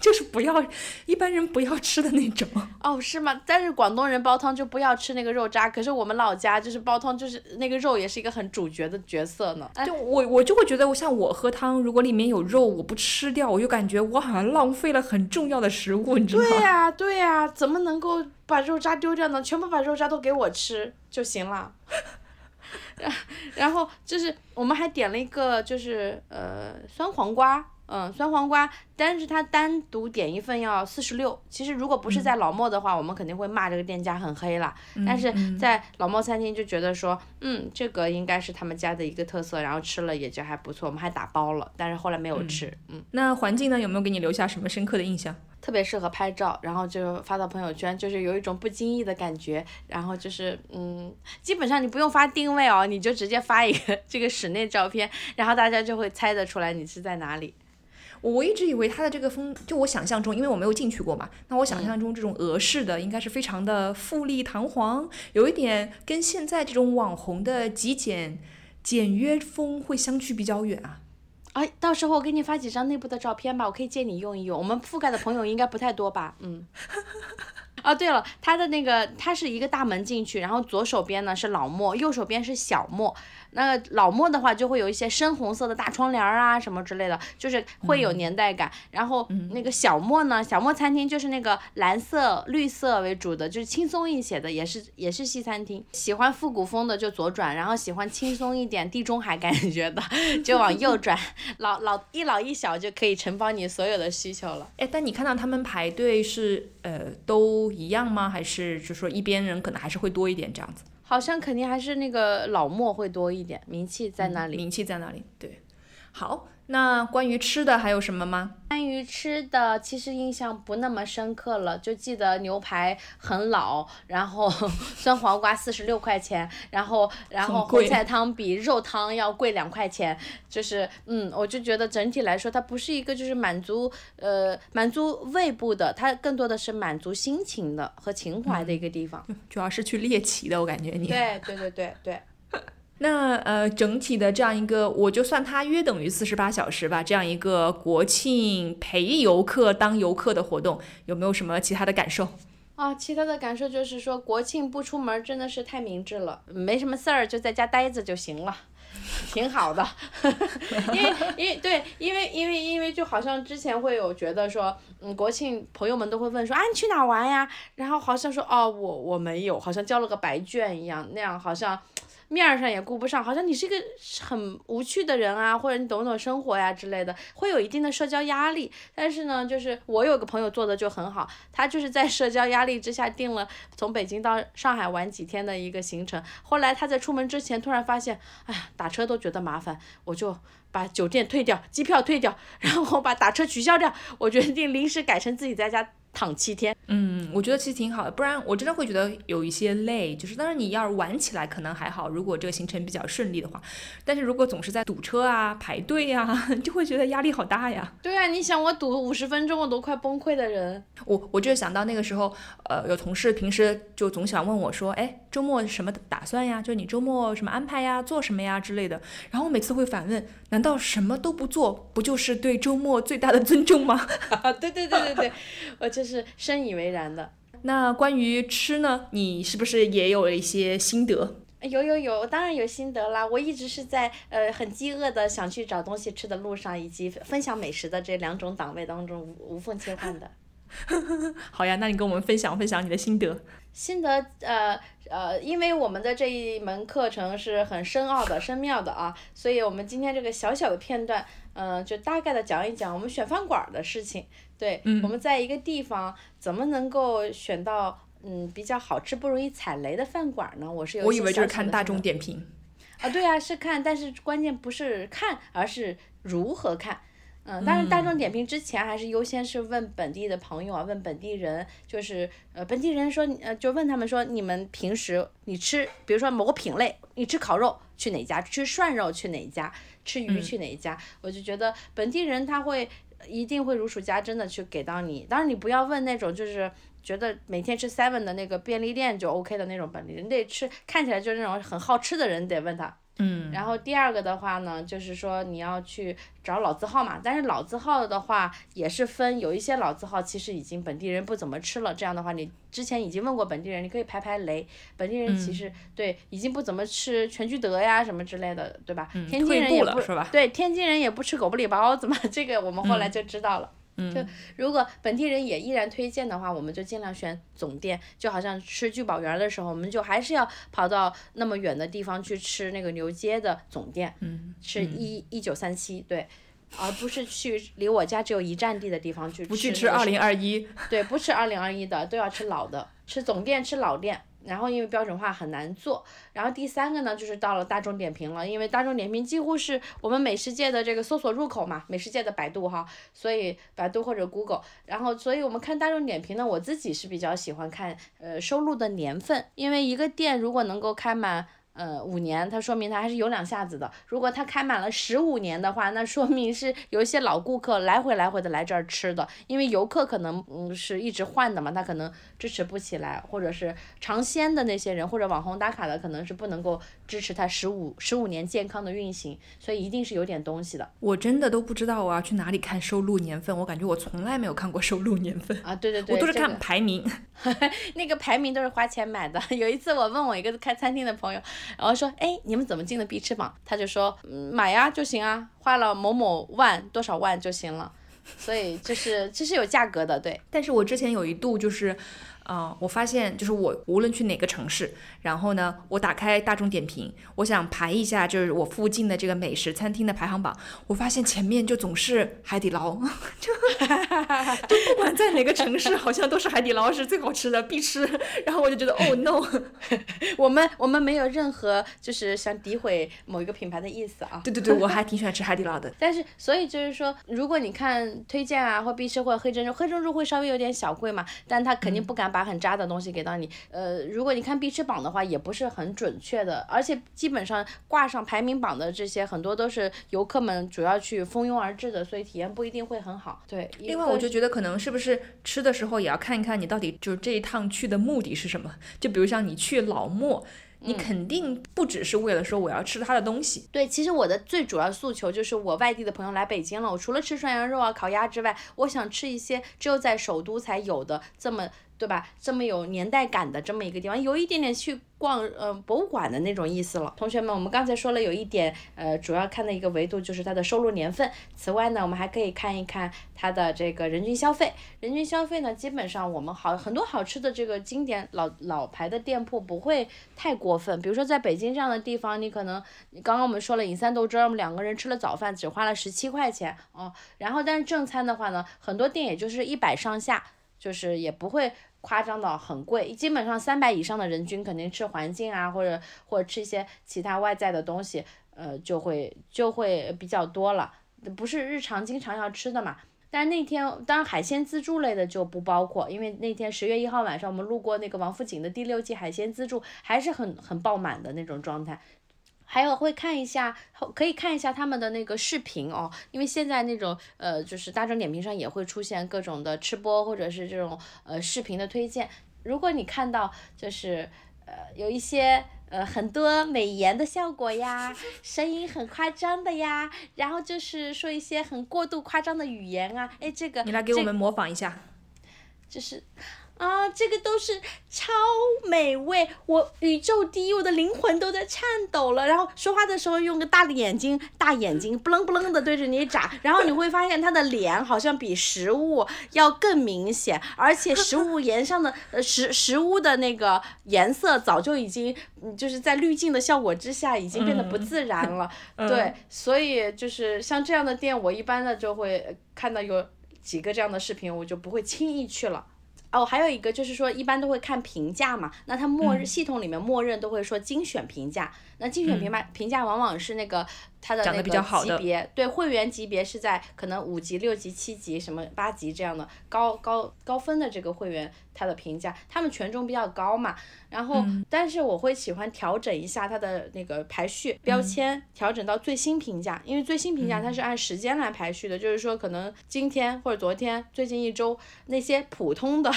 就是不要一般人不要吃的那种。哦，是吗？但是广东人煲汤就不要吃那个肉渣，可是我们老家就是煲汤，就是那个肉也是一个很主角的角色呢。哎就我我就会觉得，我像我喝汤，如果里面有肉，我不吃掉，我就感觉我好像浪费了很重要的食物，你知道吗？对呀、对呀、怎么能够把肉渣丢掉呢？全部把肉渣都给我吃就行了。然 然后就是我们还点了一个就是呃酸黄瓜，嗯酸黄瓜，但是它单独点一份要四十六。其实如果不是在老莫的话，我们肯定会骂这个店家很黑啦。但是在老莫餐厅就觉得说，嗯，这个应该是他们家的一个特色，然后吃了也就还不错，我们还打包了，但是后来没有吃，嗯。那环境呢，有没有给你留下什么深刻的印象？特别适合拍照，然后就发到朋友圈，就是有一种不经意的感觉，然后就是嗯，基本上你不用发定位哦，你就直接发一个 这个室内照片，然后大家就会猜得出来你是在哪里。我我一直以为它的这个风，就我想象中，因为我没有进去过嘛，那我想象中这种俄式的应该是非常的富丽堂皇，有一点跟现在这种网红的极简简约风会相去比较远啊。哎，到时候我给你发几张内部的照片吧，我可以借你用一用。我们覆盖的朋友应该不太多吧？嗯。哦，对了，它的那个它是一个大门进去，然后左手边呢是老莫，右手边是小莫。那老莫的话就会有一些深红色的大窗帘儿啊什么之类的，就是会有年代感。然后那个小莫呢，小莫餐厅就是那个蓝色、绿色为主的，就是轻松一些的，也是也是西餐厅。喜欢复古风的就左转，然后喜欢轻松一点、地中海感觉的 就往右转。老老一老一小就可以承包你所有的需求了。哎，但你看到他们排队是呃都一样吗？还是就说一边人可能还是会多一点这样子？好像肯定还是那个老莫会多一点，名气在那里。名气在那里？对，好，那关于吃的还有什么吗？关于吃的，其实印象不那么深刻了，就记得牛排很老，然后酸黄瓜四十六块钱，然后然后红菜汤比肉汤要贵两块钱，就是嗯，我就觉得整体来说，它不是一个就是满足呃满足胃部的，它更多的是满足心情的和情怀的一个地方。主要是去猎奇的，我感觉你。对对对对对。那呃，整体的这样一个，我就算它约等于四十八小时吧，这样一个国庆陪游客当游客的活动，有没有什么其他的感受？啊，其他的感受就是说，国庆不出门真的是太明智了，没什么事儿就在家待着就行了，挺好的。因为因为对，因为因为因为就好像之前会有觉得说，嗯，国庆朋友们都会问说啊你去哪玩呀？然后好像说哦我我没有，好像交了个白卷一样，那样好像。面儿上也顾不上，好像你是一个很无趣的人啊，或者你懂不懂生活呀之类的，会有一定的社交压力。但是呢，就是我有个朋友做的就很好，他就是在社交压力之下定了从北京到上海玩几天的一个行程。后来他在出门之前突然发现，哎呀，打车都觉得麻烦，我就把酒店退掉，机票退掉，然后把打车取消掉，我决定临时改成自己在家。躺七天，嗯，我觉得其实挺好的，不然我真的会觉得有一些累。就是当然你要是玩起来可能还好，如果这个行程比较顺利的话，但是如果总是在堵车啊、排队呀，就会觉得压力好大呀。对啊，你想我堵五十分钟我都快崩溃的人，我我就想到那个时候，呃，有同事平时就总想问我说，哎，周末什么打算呀？就你周末什么安排呀？做什么呀之类的。然后我每次会反问，难道什么都不做，不就是对周末最大的尊重吗？对对对对对，我就。是深以为然的。那关于吃呢，你是不是也有了一些心得？有有有，当然有心得啦。我一直是在呃很饥饿的想去找东西吃的路上，以及分享美食的这两种档位当中无无缝切换的。好呀，那你跟我们分享分享你的心得。心得呃呃，因为我们的这一门课程是很深奥的、深妙的啊，所以我们今天这个小小的片段，嗯，就大概的讲一讲我们选饭馆的事情。对，我们在一个地方怎么能够选到嗯比较好吃、不容易踩雷的饭馆呢？我是有。我以为就是看大众点评。啊，对啊，是看，但是关键不是看，而是如何看。嗯，当然大众点评之前还是优先是问本地的朋友啊，问本地人，就是呃本地人说，呃就问他们说，你们平时你吃，比如说某个品类，你吃烤肉去哪家？吃涮肉去哪家？吃鱼去哪家？我就觉得本地人他会。一定会如数家珍的去给到你，当然你不要问那种就是觉得每天吃 seven 的那个便利店就 OK 的那种本地人，得吃看起来就是那种很好吃的人得问他。嗯，然后第二个的话呢，就是说你要去找老字号嘛，但是老字号的话也是分，有一些老字号其实已经本地人不怎么吃了，这样的话你之前已经问过本地人，你可以排排雷，本地人其实对已经不怎么吃全聚德呀什么之类的，对吧？天津人也不对，天津人也不吃狗不理包子嘛，这个我们后来就知道了。就如果本地人也依然推荐的话，我们就尽量选总店。就好像吃聚宝园的时候，我们就还是要跑到那么远的地方去吃那个牛街的总店，吃一一九三七，对，而不是去离我家只有一站地的地方去。不去吃二零二一。对，不吃二零二一的，都要吃老的，吃总店，吃老店。然后因为标准化很难做，然后第三个呢就是到了大众点评了，因为大众点评几乎是我们美食界的这个搜索入口嘛，美食界的百度哈，所以百度或者 Google，然后所以我们看大众点评呢，我自己是比较喜欢看呃收录的年份，因为一个店如果能够开满。呃，五年，它说明它还是有两下子的。如果它开满了十五年的话，那说明是有一些老顾客来回来回的来这儿吃的。因为游客可能嗯是一直换的嘛，他可能支持不起来，或者是尝鲜的那些人或者网红打卡的，可能是不能够支持它十五十五年健康的运行，所以一定是有点东西的。我真的都不知道我要去哪里看收录年份，我感觉我从来没有看过收录年份啊。对对对，我都是看 排名，那个排名都是花钱买的。有一次我问我一个开餐厅的朋友。然后说，哎，你们怎么进的 B 翅膀？他就说，嗯，买呀就行啊，花了某某万多少万就行了。所以就是其实有价格的，对。但是我之前有一度就是。啊，我发现就是我无论去哪个城市，然后呢，我打开大众点评，我想排一下就是我附近的这个美食餐厅的排行榜，我发现前面就总是海底捞，就就不管在哪个城市，好像都是海底捞是最好吃的必吃。然后我就觉得，Oh no，我们我们没有任何就是想诋毁某一个品牌的意思啊。对对对，我还挺喜欢吃海底捞的。但是所以就是说，如果你看推荐啊或必吃或者黑珍珠，黑珍珠会稍微有点小贵嘛，但它肯定不敢。把很渣的东西给到你，呃，如果你看必吃榜的话，也不是很准确的，而且基本上挂上排名榜的这些很多都是游客们主要去蜂拥而至的，所以体验不一定会很好。对，另外我就觉得可能是不是吃的时候也要看一看你到底就是这一趟去的目的是什么，就比如像你去老莫。你肯定不只是为了说我要吃他的东西。对，其实我的最主要诉求就是我外地的朋友来北京了，我除了吃涮羊肉啊、烤鸭之外，我想吃一些只有在首都才有的这么。对吧？这么有年代感的这么一个地方，有一点点去逛呃博物馆的那种意思了。同学们，我们刚才说了有一点，呃，主要看的一个维度就是它的收入年份。此外呢，我们还可以看一看它的这个人均消费。人均消费呢，基本上我们好很多好吃的这个经典老老牌的店铺不会太过分。比如说在北京这样的地方，你可能刚刚我们说了饮三豆汁儿，我们两个人吃了早饭只花了十七块钱哦。然后但是正餐的话呢，很多店也就是一百上下，就是也不会。夸张到很贵，基本上三百以上的人均肯定吃环境啊，或者或者吃一些其他外在的东西，呃，就会就会比较多了，不是日常经常要吃的嘛。但那天当然海鲜自助类的就不包括，因为那天十月一号晚上我们路过那个王府井的第六季海鲜自助，还是很很爆满的那种状态。还有会看一下，可以看一下他们的那个视频哦，因为现在那种呃，就是大众点评上也会出现各种的吃播或者是这种呃视频的推荐。如果你看到就是呃有一些呃很多美颜的效果呀，声音很夸张的呀，然后就是说一些很过度夸张的语言啊，哎，这个你来给我们模仿一下，就是。啊，这个都是超美味，我宇宙第一，我的灵魂都在颤抖了。然后说话的时候用个大的眼睛，大眼睛不楞不楞的对着你眨，然后你会发现他的脸好像比食物要更明显，而且食物颜上的呃食食物的那个颜色早就已经就是在滤镜的效果之下已经变得不自然了。对，所以就是像这样的店，我一般的就会看到有几个这样的视频，我就不会轻易去了。哦，还有一个就是说，一般都会看评价嘛，那它默认系统里面默认都会说精选评价，那精选评价评价往往是那个。它的那个级别，对会员级别是在可能五级、六级、七级、什么八级这样的高高高分的这个会员，他的评价，他们权重比较高嘛。然后，但是我会喜欢调整一下它的那个排序标签，调整到最新评价，因为最新评价它是按时间来排序的，就是说可能今天或者昨天、最近一周那些普通的。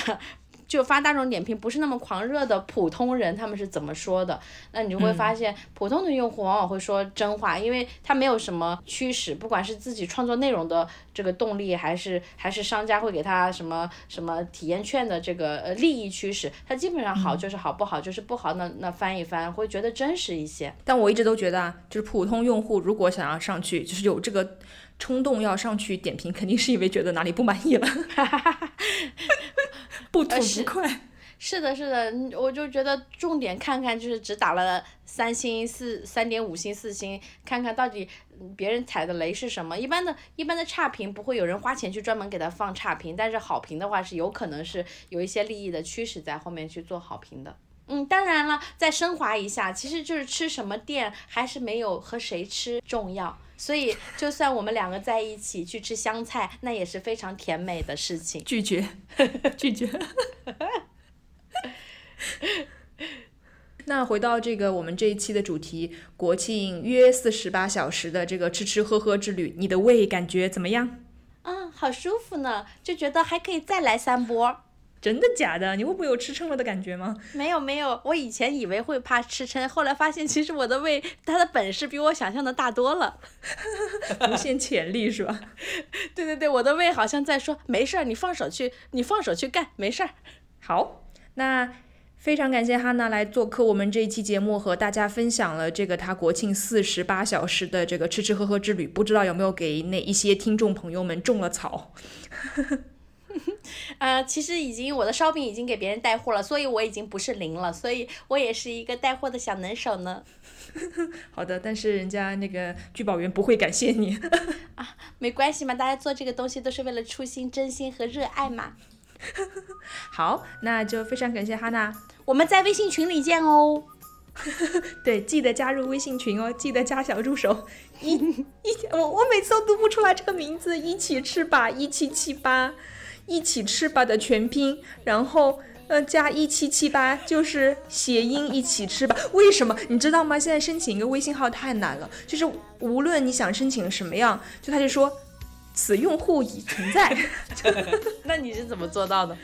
就发大众点评不是那么狂热的普通人，他们是怎么说的？那你就会发现，普通的用户往往会说真话，因为他没有什么驱使，不管是自己创作内容的这个动力，还是还是商家会给他什么什么体验券的这个呃利益驱使，他基本上好就是好，不好就是不好。那那翻一翻会觉得真实一些。但我一直都觉得啊，就是普通用户如果想要上去，就是有这个冲动要上去点评，肯定是因为觉得哪里不满意了。不吐不快，是的，是的，我就觉得重点看看，就是只打了三星四三点五星四星，看看到底别人踩的雷是什么。一般的一般的差评不会有人花钱去专门给他放差评，但是好评的话是有可能是有一些利益的驱使在后面去做好评的。嗯，当然了，再升华一下，其实就是吃什么店还是没有和谁吃重要。所以，就算我们两个在一起去吃香菜，那也是非常甜美的事情。拒绝，拒绝。那回到这个我们这一期的主题，国庆约四十八小时的这个吃吃喝喝之旅，你的胃感觉怎么样？啊，好舒服呢，就觉得还可以再来三波。真的假的？你会不会有吃撑了的感觉吗？没有没有，我以前以为会怕吃撑，后来发现其实我的胃它的本事比我想象的大多了，无限潜力是吧？对对对，我的胃好像在说没事儿，你放手去，你放手去干，没事儿。好，那非常感谢哈娜来做客我们这一期节目，和大家分享了这个她国庆四十八小时的这个吃吃喝喝之旅，不知道有没有给那一些听众朋友们种了草？呃，其实已经我的烧饼已经给别人带货了，所以我已经不是零了，所以我也是一个带货的小能手呢。好的，但是人家那个聚宝源不会感谢你 啊，没关系嘛，大家做这个东西都是为了初心、真心和热爱嘛。好，那就非常感谢哈娜，我们在微信群里见哦。对，记得加入微信群哦，记得加小助手一一，我我每次都读不出来这个名字，一起吃吧，一七七八。一起吃吧的全拼，然后呃加一七七八就是谐音一起吃吧。为什么你知道吗？现在申请一个微信号太难了，就是无论你想申请什么样，就他就说此用户已存在。那你是怎么做到的？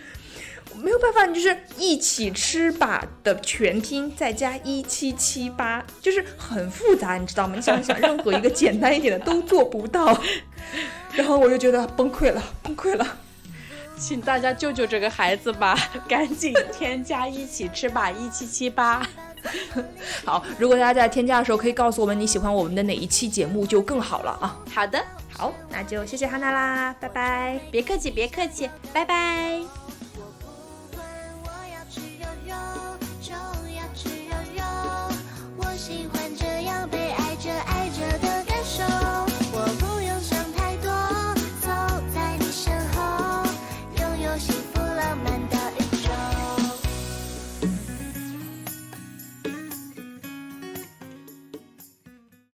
没有办法，你就是一起吃吧的全拼再加一七七八，就是很复杂，你知道吗？你想想，任何一个简单一点的都做不到，然后我就觉得崩溃了，崩溃了。请大家救救这个孩子吧，赶紧添加一起吃吧，一七七八。好，如果大家在添加的时候可以告诉我们你喜欢我们的哪一期节目就更好了啊。好的，好，那就谢谢哈娜啦，拜拜，别客气，别客气，拜拜。我不管我要去游泳